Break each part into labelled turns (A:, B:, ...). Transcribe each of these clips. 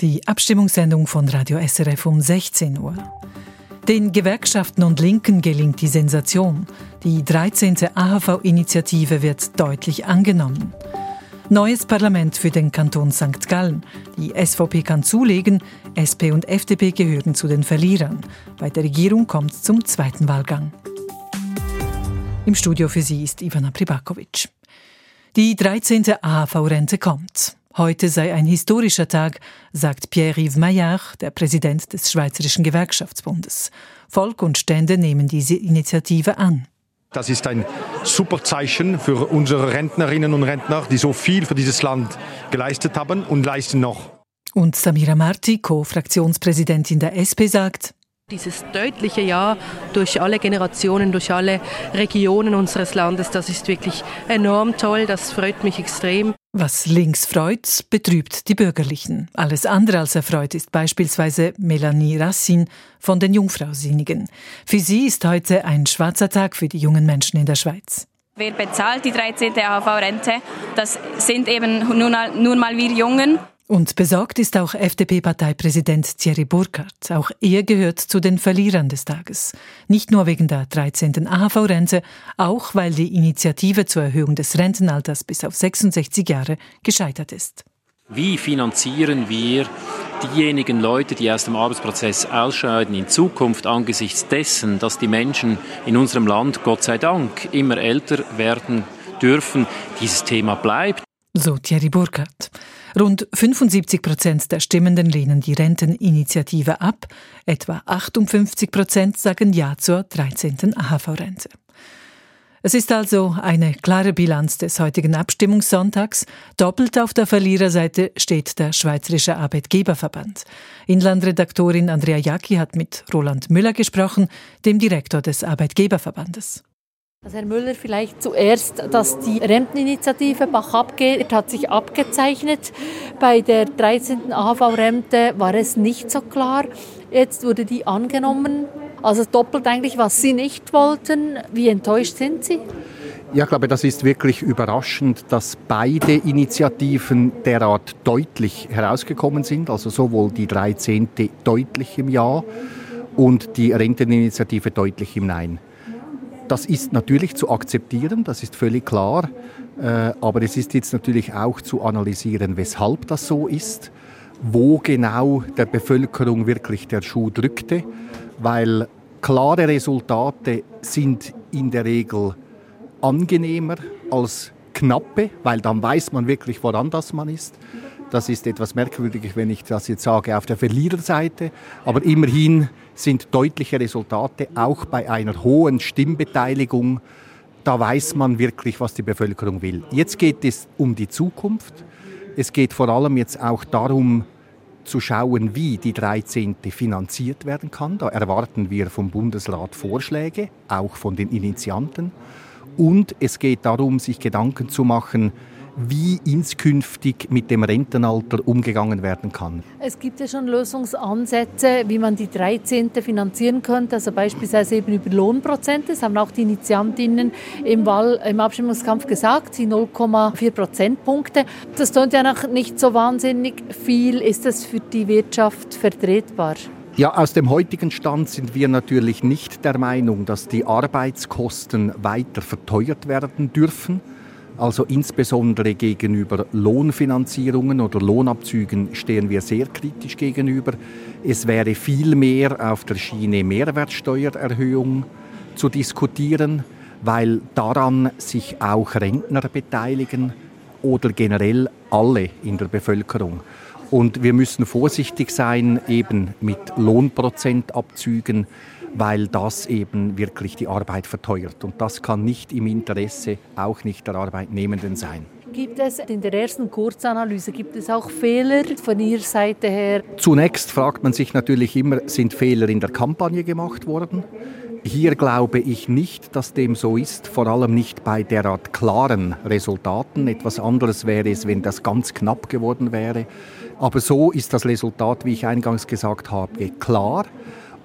A: Die Abstimmungssendung von Radio SRF um 16 Uhr. Den Gewerkschaften und Linken gelingt die Sensation. Die 13. AHV-Initiative wird deutlich angenommen. Neues Parlament für den Kanton St. Gallen. Die SVP kann zulegen, SP und FDP gehören zu den Verlierern. Bei der Regierung kommt es zum zweiten Wahlgang. Im Studio für Sie ist Ivana Pribakovic. Die 13. AHV-Rente kommt. Heute sei ein historischer Tag, sagt Pierre-Yves Maillard, der Präsident des Schweizerischen Gewerkschaftsbundes. Volk und Stände nehmen diese Initiative an.
B: Das ist ein super Zeichen für unsere Rentnerinnen und Rentner, die so viel für dieses Land geleistet haben und leisten noch.
A: Und Samira Marti, Co-Fraktionspräsidentin der SP, sagt,
C: dieses deutliche Ja durch alle Generationen, durch alle Regionen unseres Landes, das ist wirklich enorm toll, das freut mich extrem.
A: Was links freut, betrübt die Bürgerlichen. Alles andere als erfreut ist beispielsweise Melanie Rassin von den Jungfrausinnigen. Für sie ist heute ein schwarzer Tag für die jungen Menschen in der Schweiz.
D: Wer bezahlt die 13. AHV-Rente? Das sind eben nur mal, nur mal wir Jungen.
A: Und besorgt ist auch FDP-Parteipräsident Thierry Burkhardt. Auch er gehört zu den Verlierern des Tages. Nicht nur wegen der 13. AHV-Rente, auch weil die Initiative zur Erhöhung des Rentenalters bis auf 66 Jahre gescheitert ist.
E: Wie finanzieren wir diejenigen Leute, die aus dem Arbeitsprozess ausscheiden, in Zukunft angesichts dessen, dass die Menschen in unserem Land, Gott sei Dank, immer älter werden dürfen? Dieses Thema bleibt.
A: So Thierry Burkhardt. Rund 75 Prozent der Stimmenden lehnen die Renteninitiative ab. Etwa 58 Prozent sagen Ja zur 13. AHV-Rente. Es ist also eine klare Bilanz des heutigen Abstimmungssonntags. Doppelt auf der Verliererseite steht der Schweizerische Arbeitgeberverband. Inlandredaktorin Andrea Jacki hat mit Roland Müller gesprochen, dem Direktor des Arbeitgeberverbandes.
F: Also Herr Müller, vielleicht zuerst, dass die Renteninitiative Bach abgeht, hat sich abgezeichnet. Bei der 13. AHV-Rente war es nicht so klar. Jetzt wurde die angenommen. Also doppelt eigentlich, was Sie nicht wollten. Wie enttäuscht sind Sie?
G: Ja, ich glaube, das ist wirklich überraschend, dass beide Initiativen derart deutlich herausgekommen sind. Also sowohl die 13. deutlich im Ja und die Renteninitiative deutlich im Nein. Das ist natürlich zu akzeptieren, das ist völlig klar. Äh, aber es ist jetzt natürlich auch zu analysieren, weshalb das so ist, wo genau der Bevölkerung wirklich der Schuh drückte, weil klare Resultate sind in der Regel angenehmer als knappe, weil dann weiß man wirklich, woran das man ist. Das ist etwas merkwürdig, wenn ich das jetzt sage, auf der Verliererseite. Aber immerhin sind deutliche Resultate, auch bei einer hohen Stimmbeteiligung. Da weiß man wirklich, was die Bevölkerung will. Jetzt geht es um die Zukunft. Es geht vor allem jetzt auch darum, zu schauen, wie die 13. finanziert werden kann. Da erwarten wir vom Bundesrat Vorschläge, auch von den Initianten. Und es geht darum, sich Gedanken zu machen, wie inskünftig mit dem Rentenalter umgegangen werden kann.
F: Es gibt ja schon Lösungsansätze, wie man die 13. finanzieren könnte, also beispielsweise eben über Lohnprozente. Das haben auch die Initiantinnen im, Wahl, im Abstimmungskampf gesagt, die 0,4 Prozentpunkte. Das klingt ja noch nicht so wahnsinnig viel. Ist das für die Wirtschaft vertretbar?
G: Ja, aus dem heutigen Stand sind wir natürlich nicht der Meinung, dass die Arbeitskosten weiter verteuert werden dürfen. Also insbesondere gegenüber Lohnfinanzierungen oder Lohnabzügen stehen wir sehr kritisch gegenüber. Es wäre viel mehr auf der Schiene Mehrwertsteuererhöhung zu diskutieren, weil daran sich auch Rentner beteiligen oder generell alle in der Bevölkerung. Und wir müssen vorsichtig sein eben mit Lohnprozentabzügen, weil das eben wirklich die Arbeit verteuert. Und das kann nicht im Interesse auch nicht der Arbeitnehmenden sein.
F: Gibt es in der ersten Kurzanalyse, gibt es auch Fehler von Ihrer Seite her?
G: Zunächst fragt man sich natürlich immer, sind Fehler in der Kampagne gemacht worden? Hier glaube ich nicht, dass dem so ist, vor allem nicht bei derart klaren Resultaten. Etwas anderes wäre es, wenn das ganz knapp geworden wäre. Aber so ist das Resultat, wie ich eingangs gesagt habe, klar.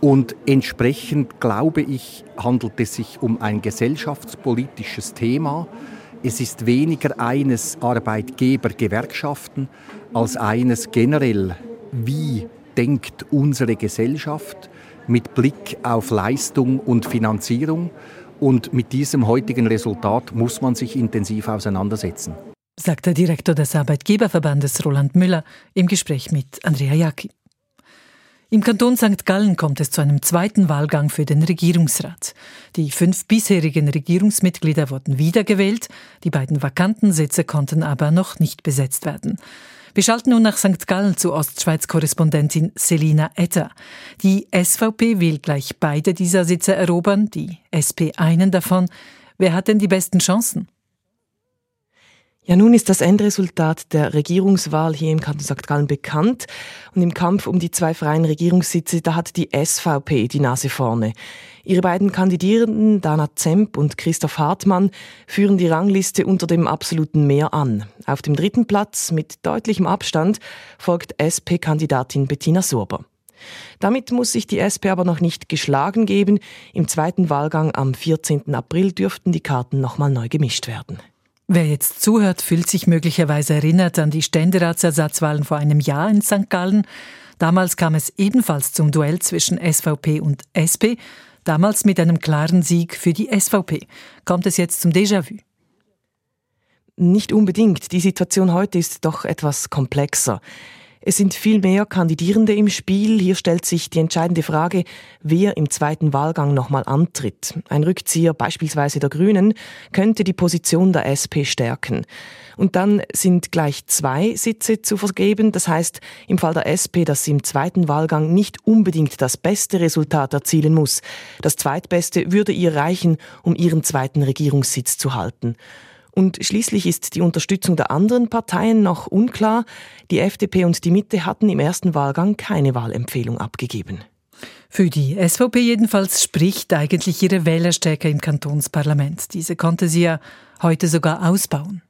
G: Und entsprechend, glaube ich, handelt es sich um ein gesellschaftspolitisches Thema. Es ist weniger eines Arbeitgeber-Gewerkschaften als eines generell wie denkt unsere Gesellschaft mit Blick auf Leistung und Finanzierung. Und mit diesem heutigen Resultat muss man sich intensiv auseinandersetzen.
A: Sagt der Direktor des Arbeitgeberverbandes Roland Müller im Gespräch mit Andrea Jacki. Im Kanton St. Gallen kommt es zu einem zweiten Wahlgang für den Regierungsrat. Die fünf bisherigen Regierungsmitglieder wurden wiedergewählt, die beiden vakanten Sitze konnten aber noch nicht besetzt werden. Wir schalten nun nach St. Gallen zu Ostschweiz-Korrespondentin Selina Etter. Die SVP will gleich beide dieser Sitze erobern, die SP einen davon. Wer hat denn die besten Chancen?
H: Ja, nun ist das Endresultat der Regierungswahl hier im Kanton St. Gallen bekannt. Und im Kampf um die zwei freien Regierungssitze, da hat die SVP die Nase vorne. Ihre beiden Kandidierenden, Dana Zemp und Christoph Hartmann, führen die Rangliste unter dem absoluten Mehr an. Auf dem dritten Platz mit deutlichem Abstand folgt SP-Kandidatin Bettina Sorber. Damit muss sich die SP aber noch nicht geschlagen geben. Im zweiten Wahlgang am 14. April dürften die Karten nochmal neu gemischt werden.
A: Wer jetzt zuhört, fühlt sich möglicherweise erinnert an die Ständeratsersatzwahlen vor einem Jahr in St. Gallen. Damals kam es ebenfalls zum Duell zwischen SVP und SP, damals mit einem klaren Sieg für die SVP. Kommt es jetzt zum Déjà-vu?
H: Nicht unbedingt. Die Situation heute ist doch etwas komplexer. Es sind viel mehr Kandidierende im Spiel. Hier stellt sich die entscheidende Frage, wer im zweiten Wahlgang nochmal antritt. Ein Rückzieher beispielsweise der Grünen könnte die Position der SP stärken. Und dann sind gleich zwei Sitze zu vergeben. Das heißt, im Fall der SP, dass sie im zweiten Wahlgang nicht unbedingt das beste Resultat erzielen muss. Das zweitbeste würde ihr reichen, um ihren zweiten Regierungssitz zu halten. Und schließlich ist die Unterstützung der anderen Parteien noch unklar. Die FDP und die Mitte hatten im ersten Wahlgang keine Wahlempfehlung abgegeben.
A: Für die SVP jedenfalls spricht eigentlich ihre Wählerstärke im Kantonsparlament. Diese konnte sie ja heute sogar ausbauen.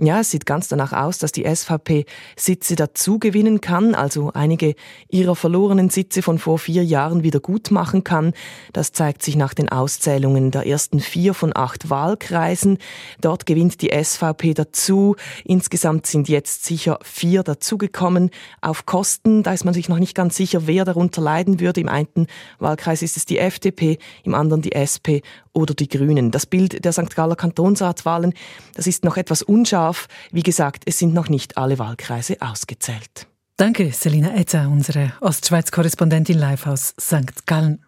H: Ja, es sieht ganz danach aus, dass die SVP Sitze dazu gewinnen kann, also einige ihrer verlorenen Sitze von vor vier Jahren wieder gut machen kann. Das zeigt sich nach den Auszählungen der ersten vier von acht Wahlkreisen. Dort gewinnt die SVP dazu. Insgesamt sind jetzt sicher vier dazugekommen. Auf Kosten, da ist man sich noch nicht ganz sicher, wer darunter leiden würde. Im einen Wahlkreis ist es die FDP, im anderen die SP oder die Grünen. Das Bild der St. Galler Kantonsratswahlen, das ist noch etwas unscharf. Wie gesagt, es sind noch nicht alle Wahlkreise ausgezählt.
A: Danke, Selina Etter, unsere Ostschweiz-Korrespondentin live aus St. Gallen.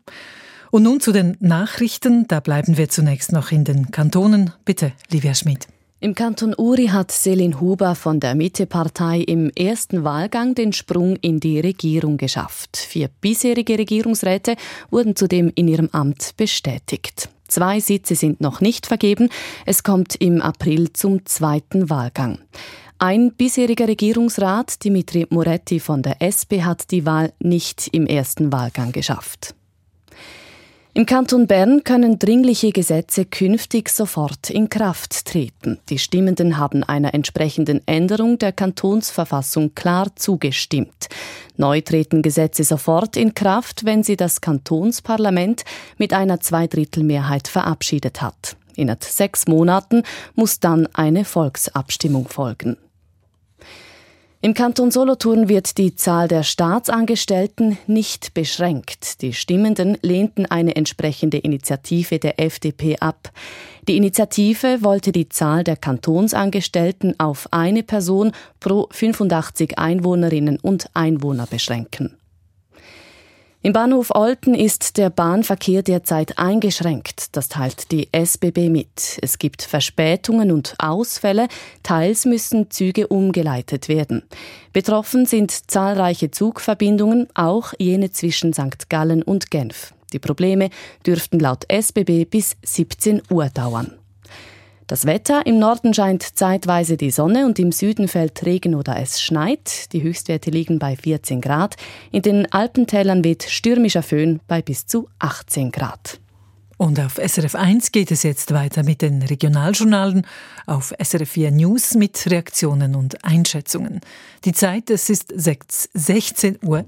A: Und nun zu den Nachrichten. Da bleiben wir zunächst noch in den Kantonen. Bitte, Livia Schmidt.
I: Im Kanton Uri hat Selin Huber von der Mitte-Partei im ersten Wahlgang den Sprung in die Regierung geschafft. Vier bisherige Regierungsräte wurden zudem in ihrem Amt bestätigt. Zwei Sitze sind noch nicht vergeben. Es kommt im April zum zweiten Wahlgang. Ein bisheriger Regierungsrat, Dimitri Moretti von der SP, hat die Wahl nicht im ersten Wahlgang geschafft. Im Kanton Bern können dringliche Gesetze künftig sofort in Kraft treten. Die Stimmenden haben einer entsprechenden Änderung der Kantonsverfassung klar zugestimmt. Neu treten Gesetze sofort in Kraft, wenn sie das Kantonsparlament mit einer Zweidrittelmehrheit verabschiedet hat. Innerhalb sechs Monaten muss dann eine Volksabstimmung folgen. Im Kanton Solothurn wird die Zahl der Staatsangestellten nicht beschränkt. Die Stimmenden lehnten eine entsprechende Initiative der FDP ab. Die Initiative wollte die Zahl der Kantonsangestellten auf eine Person pro 85 Einwohnerinnen und Einwohner beschränken. Im Bahnhof Olten ist der Bahnverkehr derzeit eingeschränkt. Das teilt die SBB mit. Es gibt Verspätungen und Ausfälle. Teils müssen Züge umgeleitet werden. Betroffen sind zahlreiche Zugverbindungen, auch jene zwischen St. Gallen und Genf. Die Probleme dürften laut SBB bis 17 Uhr dauern. Das Wetter im Norden scheint zeitweise die Sonne und im Süden fällt Regen oder es schneit. Die Höchstwerte liegen bei 14 Grad. In den Alpentälern weht stürmischer Föhn bei bis zu 18 Grad.
A: Und auf SRF 1 geht es jetzt weiter mit den Regionaljournalen, auf SRF 4 News mit Reaktionen und Einschätzungen. Die Zeit, es ist 16.09 Uhr.